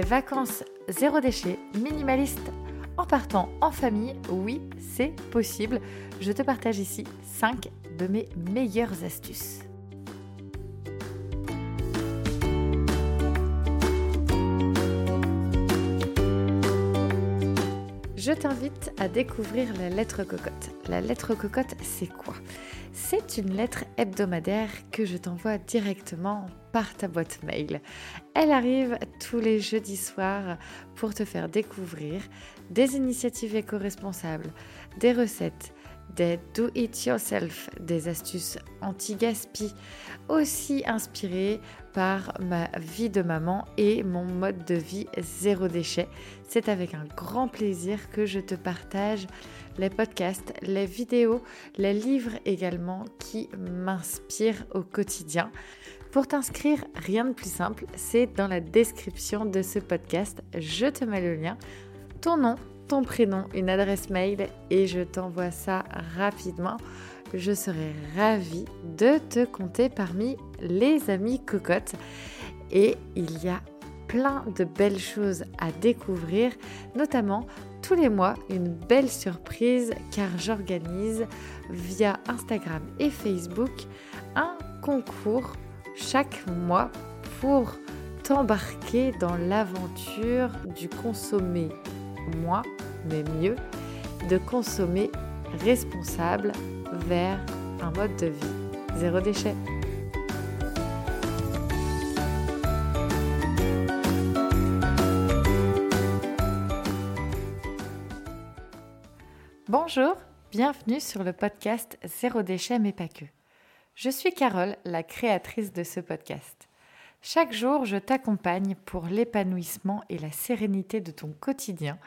Vacances zéro déchet, minimaliste, en partant en famille, oui, c'est possible. Je te partage ici 5 de mes meilleures astuces. Je t'invite à découvrir la lettre cocotte. La lettre cocotte, c'est quoi? C'est une lettre hebdomadaire que je t'envoie directement par ta boîte mail. Elle arrive tous les jeudis soirs pour te faire découvrir des initiatives éco-responsables, des recettes, des do-it-yourself, des astuces anti-gaspi, aussi inspirées par ma vie de maman et mon mode de vie zéro déchet. C'est avec un grand plaisir que je te partage les podcasts, les vidéos, les livres également qui m'inspirent au quotidien. Pour t'inscrire, rien de plus simple, c'est dans la description de ce podcast. Je te mets le lien. Ton nom, ton prénom, une adresse mail et je t'envoie ça rapidement. Je serai ravie de te compter parmi les amis cocottes. Et il y a plein de belles choses à découvrir, notamment tous les mois une belle surprise car j'organise via Instagram et Facebook un concours chaque mois pour t'embarquer dans l'aventure du consommer moins, mais mieux, de consommer responsable vers un mode de vie zéro déchet. Bonjour, bienvenue sur le podcast Zéro déchet mais pas que. Je suis Carole, la créatrice de ce podcast. Chaque jour, je t'accompagne pour l'épanouissement et la sérénité de ton quotidien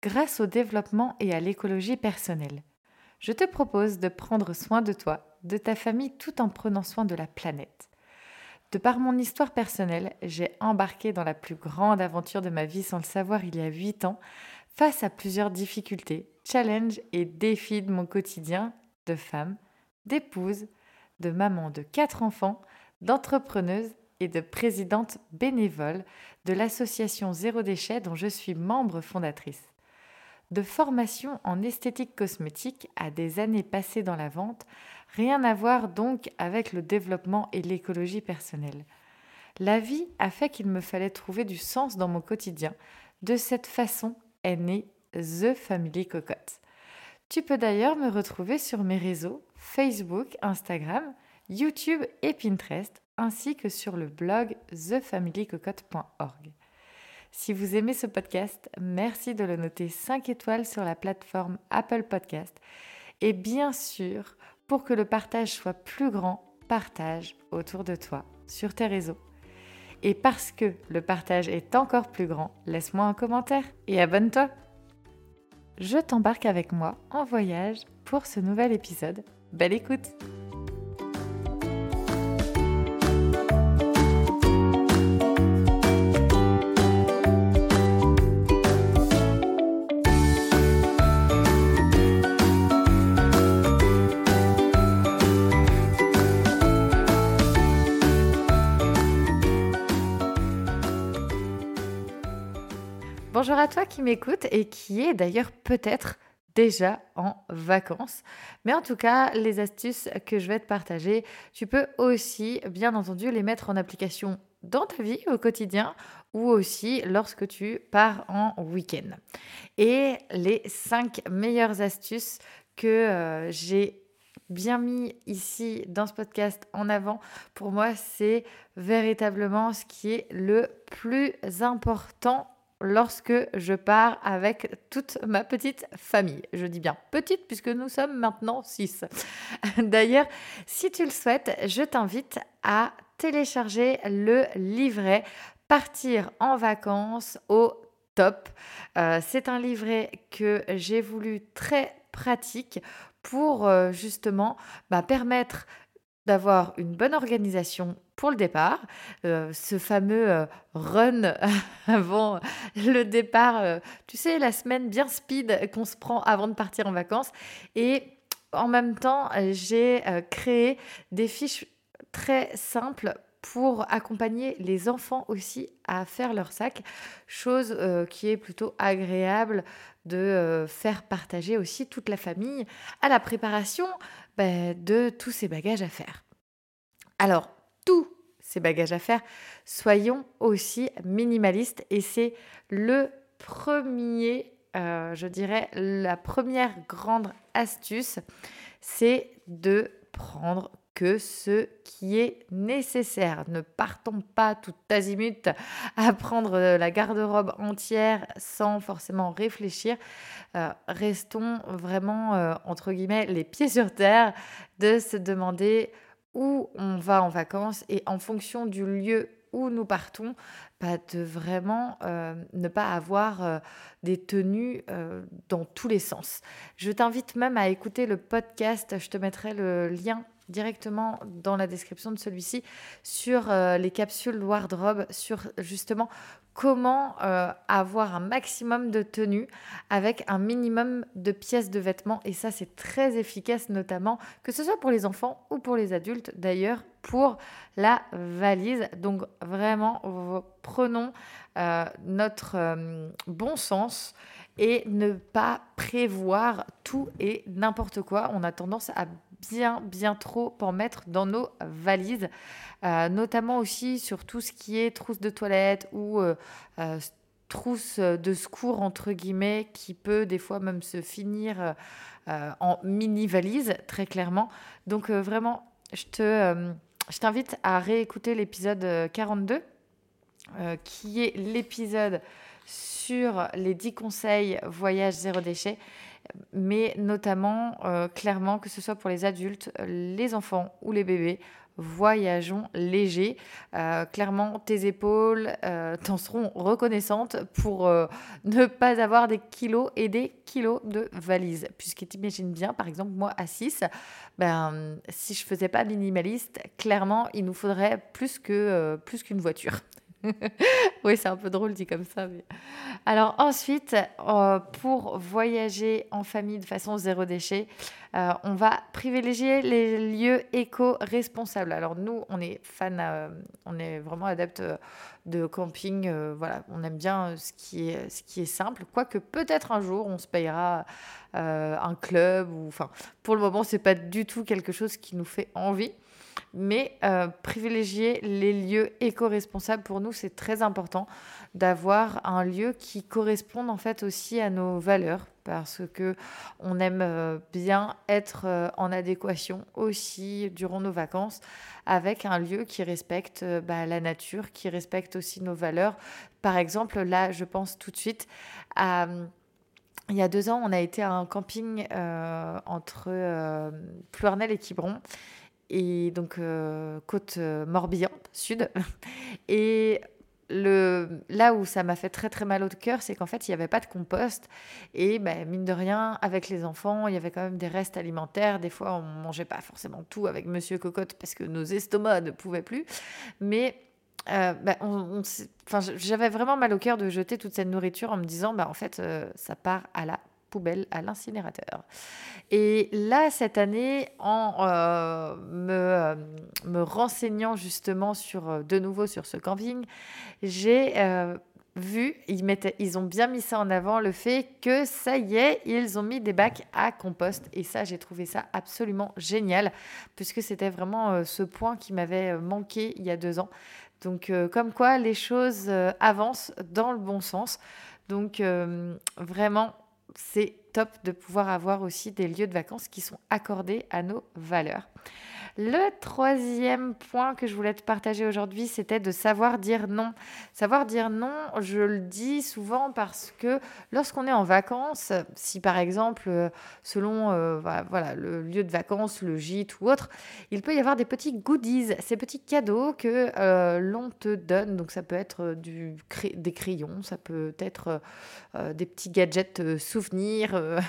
grâce au développement et à l'écologie personnelle. Je te propose de prendre soin de toi, de ta famille, tout en prenant soin de la planète. De par mon histoire personnelle, j'ai embarqué dans la plus grande aventure de ma vie sans le savoir il y a 8 ans, face à plusieurs difficultés, challenges et défis de mon quotidien de femme, d'épouse, de maman de quatre enfants, d'entrepreneuse et de présidente bénévole de l'association Zéro Déchet dont je suis membre fondatrice. De formation en esthétique cosmétique à des années passées dans la vente, rien à voir donc avec le développement et l'écologie personnelle. La vie a fait qu'il me fallait trouver du sens dans mon quotidien. De cette façon est née The Family Cocotte. Tu peux d'ailleurs me retrouver sur mes réseaux Facebook, Instagram, YouTube et Pinterest ainsi que sur le blog thefamilycocotte.org. Si vous aimez ce podcast, merci de le noter 5 étoiles sur la plateforme Apple Podcast. Et bien sûr, pour que le partage soit plus grand, partage autour de toi, sur tes réseaux. Et parce que le partage est encore plus grand, laisse-moi un commentaire et abonne-toi. Je t'embarque avec moi en voyage pour ce nouvel épisode. Belle écoute Bonjour à toi qui m'écoute et qui est d'ailleurs peut-être déjà en vacances. Mais en tout cas, les astuces que je vais te partager, tu peux aussi, bien entendu, les mettre en application dans ta vie au quotidien ou aussi lorsque tu pars en week-end. Et les cinq meilleures astuces que euh, j'ai bien mis ici dans ce podcast en avant, pour moi, c'est véritablement ce qui est le plus important lorsque je pars avec toute ma petite famille. Je dis bien petite puisque nous sommes maintenant six. D'ailleurs, si tu le souhaites, je t'invite à télécharger le livret Partir en vacances au top. Euh, c'est un livret que j'ai voulu très pratique pour euh, justement bah, permettre d'avoir une bonne organisation pour le départ, euh, ce fameux euh, run avant le départ, euh, tu sais, la semaine bien speed qu'on se prend avant de partir en vacances. Et en même temps, j'ai créé des fiches très simples pour accompagner les enfants aussi à faire leur sac, chose qui est plutôt agréable de faire partager aussi toute la famille à la préparation bah, de tous ces bagages à faire. Alors, tous ces bagages à faire, soyons aussi minimalistes et c'est le premier, euh, je dirais, la première grande astuce, c'est de prendre que ce qui est nécessaire. Ne partons pas tout azimut à prendre la garde-robe entière sans forcément réfléchir. Euh, restons vraiment, euh, entre guillemets, les pieds sur terre, de se demander où on va en vacances et en fonction du lieu où nous partons, bah, de vraiment euh, ne pas avoir des tenues dans tous les sens. Je t'invite même à écouter le podcast, je te mettrai le lien directement dans la description de celui-ci sur euh, les capsules wardrobe, sur justement comment euh, avoir un maximum de tenues avec un minimum de pièces de vêtements. Et ça, c'est très efficace, notamment que ce soit pour les enfants ou pour les adultes, d'ailleurs, pour la valise. Donc vraiment, prenons euh, notre bon sens et ne pas prévoir tout et n'importe quoi. On a tendance à bien, bien trop en mettre dans nos valises, euh, notamment aussi sur tout ce qui est trousse de toilette ou euh, euh, trousse de secours, entre guillemets, qui peut des fois même se finir en mini-valise, très clairement. Donc vraiment, je te... je t'invite à réécouter l'épisode 42, qui est l'épisode sur les 10 conseils voyage zéro déchet mais notamment, euh, clairement, que ce soit pour les adultes, les enfants ou les bébés, voyageons léger. Euh, clairement, tes épaules euh, t'en seront reconnaissantes pour ne pas avoir des kilos et des kilos de valises. Puisque tu imagines bien, par exemple, moi à 6, ben, si je faisais pas minimaliste, clairement, il nous faudrait plus que plus qu'une voiture. oui, c'est un peu drôle dit comme ça. Alors ensuite, euh, pour voyager en famille de façon zéro déchet, euh, on va privilégier les lieux éco-responsables. Alors nous, on est fan, euh, on est vraiment adepte de camping. voilà, on aime bien ce qui est, simple. Quoique peut-être un jour, on se payera un club. Ou, pour le moment, c'est pas du tout quelque chose qui nous fait envie. Mais euh, privilégier les lieux éco-responsables, pour nous, c'est très important d'avoir un lieu qui corresponde en fait aussi à nos valeurs parce que on aime euh, bien être euh, en adéquation aussi durant nos vacances avec un lieu qui respecte bah, la nature, qui respecte aussi nos valeurs. Par exemple, là, je pense tout de suite à il y a deux ans, on a été à un camping entre euh, et Quiberon et donc euh, côte euh, Morbihan sud. Et le, là où ça m'a fait très très mal au cœur, c'est qu'en fait, il n'y avait pas de compost. Et ben, mine de rien, avec les enfants, il y avait quand même des restes alimentaires. Des fois, on ne mangeait pas forcément tout avec Monsieur Cocotte parce que nos estomacs ne pouvaient plus. Mais euh, ben, j'avais vraiment mal au cœur de jeter toute cette nourriture en me disant, bah, en fait, ça part à la poubelle à l'incinérateur. Et là, cette année, en euh, me, euh, me, renseignant justement sur, euh, de nouveau sur ce camping, j'ai vu, ils ont bien mis ça en avant, le fait que ça y est, ils ont mis des bacs à compost. Et ça, j'ai trouvé ça absolument génial, puisque c'était vraiment ce point qui m'avait manqué il y a deux ans. Donc, comme quoi, les choses avancent dans le bon sens. Donc, vraiment, c'est top de pouvoir avoir aussi des lieux de vacances qui sont accordés à nos valeurs. Le troisième point que je voulais te partager aujourd'hui, c'était de savoir dire non. Savoir dire non, je le dis souvent parce que lorsqu'on est en vacances, si par exemple, euh, selon euh, voilà, le lieu de vacances, le gîte ou autre, il peut y avoir des petits goodies, ces petits cadeaux que euh, l'on te donne. Donc ça peut être du, des crayons, ça peut être des petits gadgets souvenirs.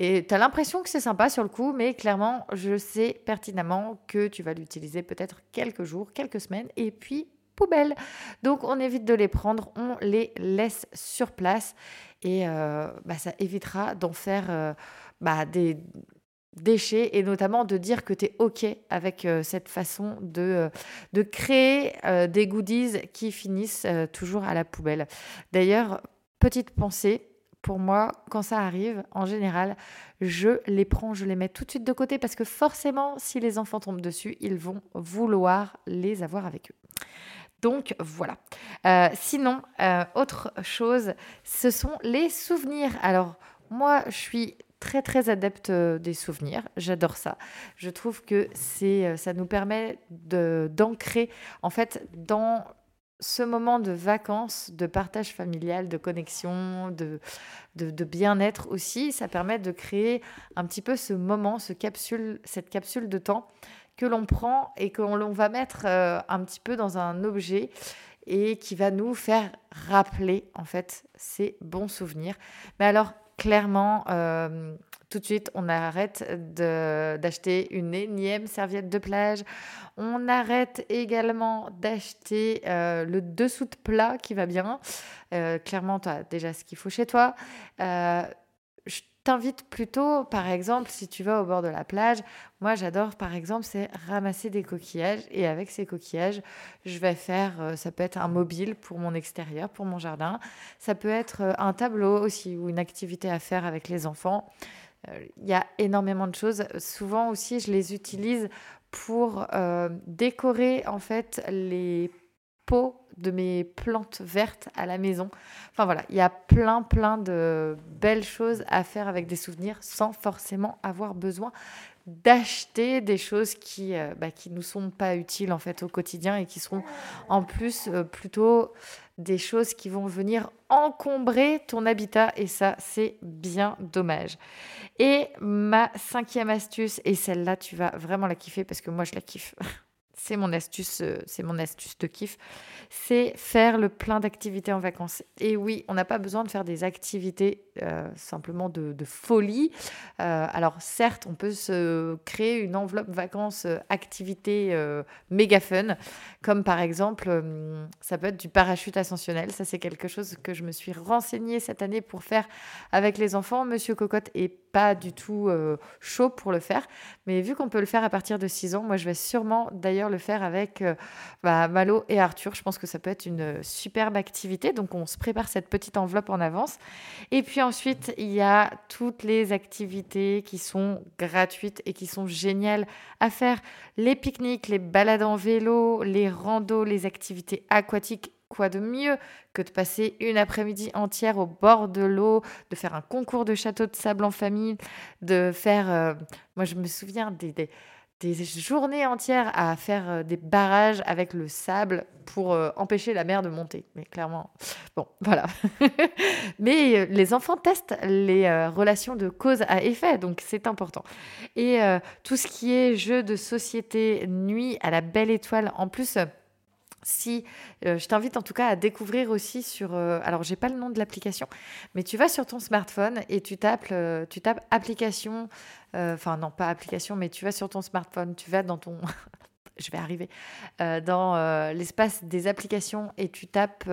et tu as l'impression que c'est sympa sur le coup, mais clairement, je sais pertinemment que tu vas l'utiliser peut-être quelques jours, quelques semaines, et puis poubelle. Donc on évite de les prendre, on les laisse sur place et euh, bah, ça évitera d'en faire euh, bah, des, déchets et notamment de dire que tu es OK avec cette façon de créer des goodies qui finissent toujours à la poubelle. D'ailleurs, petite pensée, pour moi, quand ça arrive, en général, je les prends, je les mets tout de suite de côté parce que forcément, si les enfants tombent dessus, ils vont vouloir les avoir avec eux. Donc voilà. Euh, sinon, euh, autre chose, ce sont les souvenirs. Alors moi, je suis très très adepte euh, des souvenirs. J'adore ça. Je trouve que c'est, ça nous permet d'ancrer en fait dans ce moment de vacances, de partage familial, de connexion, de, de, bien-être aussi, ça permet de créer un petit peu ce moment, cette capsule de temps que l'on prend et que l'on va mettre euh, un petit peu dans un objet et qui va nous faire rappeler en fait ces bons souvenirs. Mais alors clairement, euh, tout de suite, on arrête d'acheter une énième serviette de plage. On arrête également d'acheter euh, le dessous de plat qui va bien. Euh, clairement, tu as déjà ce qu'il faut chez toi. Euh, je t'invite plutôt, par exemple, si tu vas au bord de la plage, moi j'adore, par exemple, c'est ramasser des coquillages. Et avec ces coquillages, je vais faire, ça peut être un mobile pour mon extérieur, pour mon jardin. Ça peut être un tableau aussi ou une activité à faire avec les enfants. Il y a énormément de choses. Souvent aussi, je les utilise pour euh, décorer en fait les pots de mes plantes vertes à la maison. Enfin voilà, il y a plein plein de belles choses à faire avec des souvenirs sans forcément avoir besoin d'acheter des choses qui ne euh, bah, qui nous sont pas utiles en fait au quotidien et qui seront en plus euh, plutôt des choses qui vont venir encombrer ton habitat et ça c'est bien dommage. Et ma cinquième astuce et celle-là tu vas vraiment la kiffer parce que moi je la kiffe. c'est mon astuce, euh, c'est mon astuce de kiff, c'est faire le plein d'activités en vacances. Et oui, on n'a pas besoin de faire des activités euh, simplement de, folie. Euh, alors certes, on peut se créer une enveloppe vacances activité méga fun, comme par exemple, ça peut être du parachute ascensionnel. Ça, c'est quelque chose que je me suis renseignée cette année pour faire avec les enfants. Monsieur Cocotte est pas du tout chaud pour le faire, mais vu qu'on peut le faire à partir de 6 ans, moi je vais sûrement d'ailleurs le faire avec euh, bah, Malo et Arthur. Je pense que ça peut être une superbe activité. Donc, on se prépare cette petite enveloppe en avance. Et puis ensuite, il y a toutes les activités qui sont gratuites et qui sont géniales à faire. Les pique-niques, les balades en vélo, les randos, les activités aquatiques quoi de mieux que de passer une après-midi entière au bord de l'eau, de faire un concours de château de sable en famille, de faire... Euh, moi, je me souviens des, des journées entières à faire euh, des barrages avec le sable pour euh, empêcher la mer de monter. Mais clairement, bon, voilà. Mais euh, les enfants testent les relations de cause à effet, donc c'est important. Et tout ce qui est jeu de société, nuit à la belle étoile, en plus si euh, je t'invite en tout cas à découvrir aussi sur euh, alors j'ai pas le nom de l'application mais tu vas sur ton smartphone et tu tapes euh, tu tapes application enfin non pas application mais tu vas sur ton smartphone tu vas dans ton je vais arriver dans l'espace des applications et tu tapes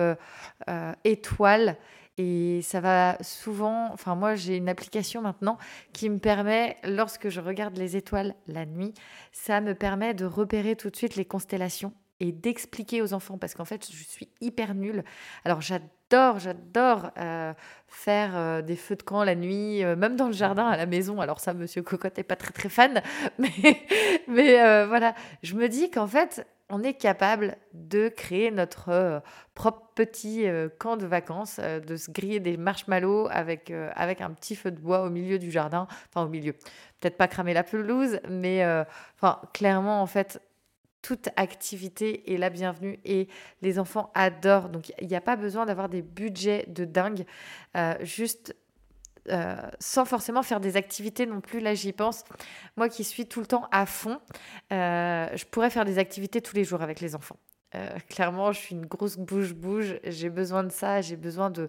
étoile et ça va souvent, enfin moi j'ai une application maintenant qui me permet, lorsque je regarde les étoiles la nuit, ça me permet de repérer tout de suite les constellations et d'expliquer aux enfants parce qu'en fait je suis hyper nulle. Alors j'adore, j'adore euh, faire euh, des feux de camp la nuit, euh, même dans le jardin à la maison. Alors ça, Monsieur Cocotte n'est pas très très fan, mais, mais voilà, je me dis qu'en fait on est capable de créer notre propre petit camp de vacances, de se griller des marshmallows avec, avec un petit feu de bois au milieu du jardin, enfin au milieu, peut-être pas cramer la pelouse, mais enfin clairement en fait toute activité est la bienvenue et les enfants adorent. Donc il n'y a pas besoin d'avoir des budgets de dingue, euh, juste euh, sans forcément faire des activités non plus. Là, j'y pense. Moi qui suis tout le temps à fond, euh, je pourrais faire des activités tous les jours avec les enfants. Clairement, je suis une grosse bouge-bouge. J'ai besoin de ça. J'ai besoin de,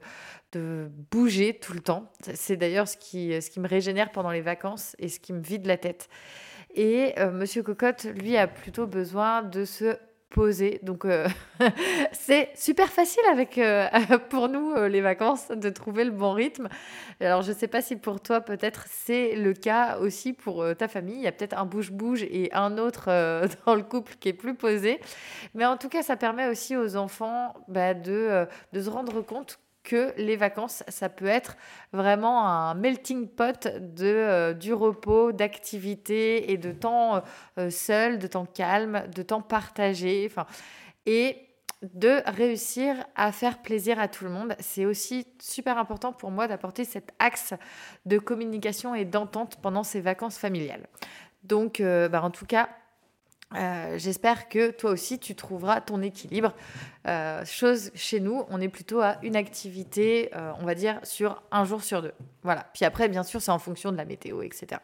de bouger tout le temps. C'est d'ailleurs ce qui, ce qui me régénère pendant les vacances et ce qui me vide la tête. Et euh, Monsieur Cocotte, lui, a plutôt besoin de se posé. Donc euh, c'est super facile avec euh, pour nous euh, les vacances de trouver le bon rythme. Alors je sais pas si pour toi peut-être c'est le cas aussi pour ta famille. Il y a peut-être un bouge-bouge et un autre dans le couple qui est plus posé. Mais en tout cas ça permet aussi aux enfants bah, de, de se rendre compte les vacances, ça peut être vraiment un melting pot de, euh, du repos, d'activités et de temps euh, seul, de temps calme, de temps partagé. Enfin, et de réussir à faire plaisir à tout le monde. C'est aussi super important pour moi d'apporter cet axe de communication et d'entente pendant ces vacances familiales. Donc, euh, bah, en tout cas, euh, j'espère que toi aussi tu trouveras ton équilibre. Euh, chose chez nous, on est plutôt à une activité, euh, on va dire, sur un jour sur deux. Voilà. Puis après, bien sûr, c'est en fonction de la météo, etc.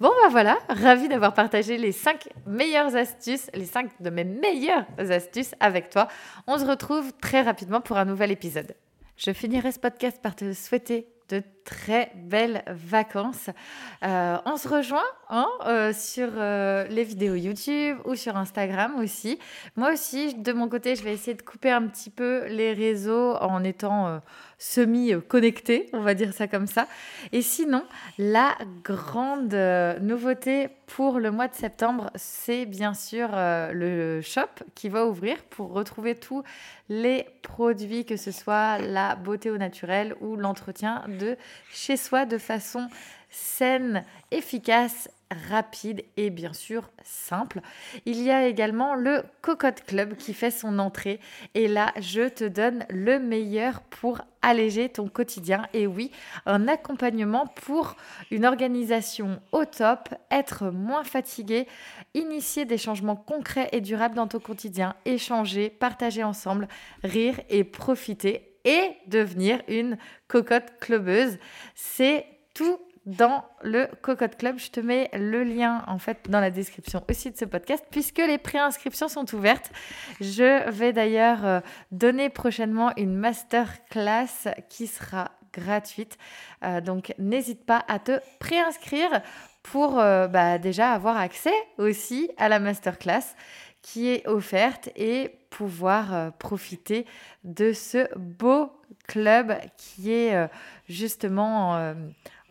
Bon, ben voilà, ravi d'avoir partagé les 5 meilleures astuces, les 5 de mes meilleures astuces avec toi. On se retrouve très rapidement pour un nouvel épisode. Je finirai ce podcast par te souhaiter de très belles vacances. Euh, on se rejoint hein, euh, sur euh, les vidéos YouTube ou sur Instagram aussi. Moi aussi, de mon côté, je vais essayer de couper un petit peu les réseaux en étant semi-connecté, on va dire ça comme ça. Et sinon, la grande nouveauté pour le mois de septembre, c'est bien sûr le shop qui va ouvrir pour retrouver tous les produits, que ce soit la beauté au naturel ou l'entretien de chez soi de façon saine, efficace, rapide et bien sûr simple. Il y a également le Cocotte Club qui fait son entrée et là je te donne le meilleur pour alléger ton quotidien et oui, un accompagnement pour une organisation au top, être moins fatigué, initier des changements concrets et durables dans ton quotidien, échanger, partager ensemble, rire et profiter et devenir une cocotte clubeuse. C'est tout dans le Cocotte Club. Je te mets le lien en fait dans la description aussi de ce podcast puisque les préinscriptions sont ouvertes. Je vais d'ailleurs euh, donner prochainement une masterclass qui sera gratuite. Euh, donc n'hésite pas à te préinscrire pour euh, bah, déjà avoir accès aussi à la masterclass qui est offerte et pouvoir euh, profiter de ce beau club qui est euh, justement euh,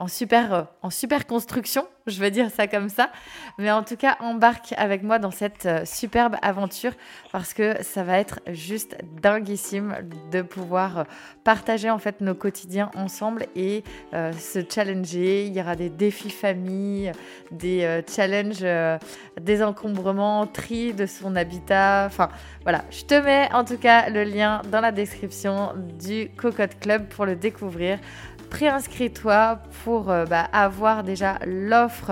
en super, euh, en super construction, je vais dire ça comme ça. Mais en tout cas, embarque avec moi dans cette euh, superbe aventure parce que ça va être juste dinguissime de pouvoir euh, partager en fait nos quotidiens ensemble et se challenger. Il y aura des défis famille, des challenges désencombrement, tri de son habitat. Enfin voilà, je te mets en tout cas le lien dans la description du Cocotte Club pour le découvrir préinscris-toi pour euh, bah, avoir déjà l'offre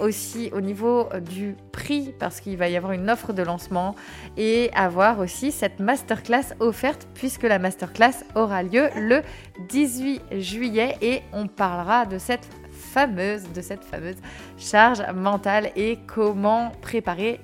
aussi au niveau du prix parce qu'il va y avoir une offre de lancement et avoir aussi cette masterclass offerte puisque la masterclass aura lieu le 18 juillet et on parlera de cette fameuse de cette fameuse charge mentale et comment préparer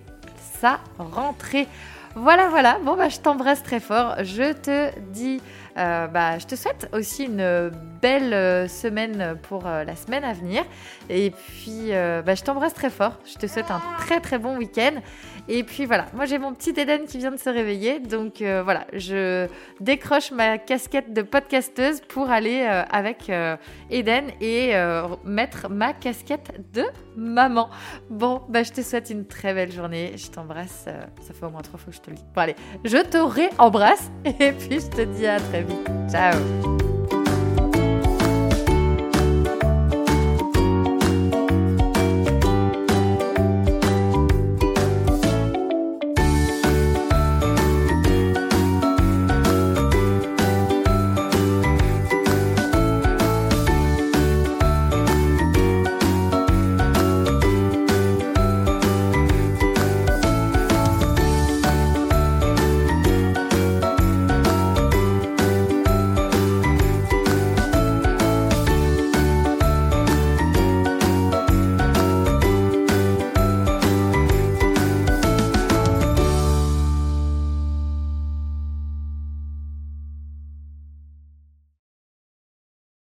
sa rentrée. Voilà voilà, bon bah je t'embrasse très fort, je te dis euh, bah, je te souhaite aussi une belle euh, semaine pour euh, la semaine à venir. Et puis, bah, je t'embrasse très fort. Je te souhaite un très très bon week-end. Et puis voilà, moi j'ai mon petit Eden qui vient de se réveiller. Donc voilà, je décroche ma casquette de podcasteuse pour aller avec Eden et mettre ma casquette de maman. Bon, bah, je te souhaite une très belle journée. Je t'embrasse. ça fait au moins trois fois que je te le dis. Bon allez, je te réembrasse et puis je te dis à très vite. Ciao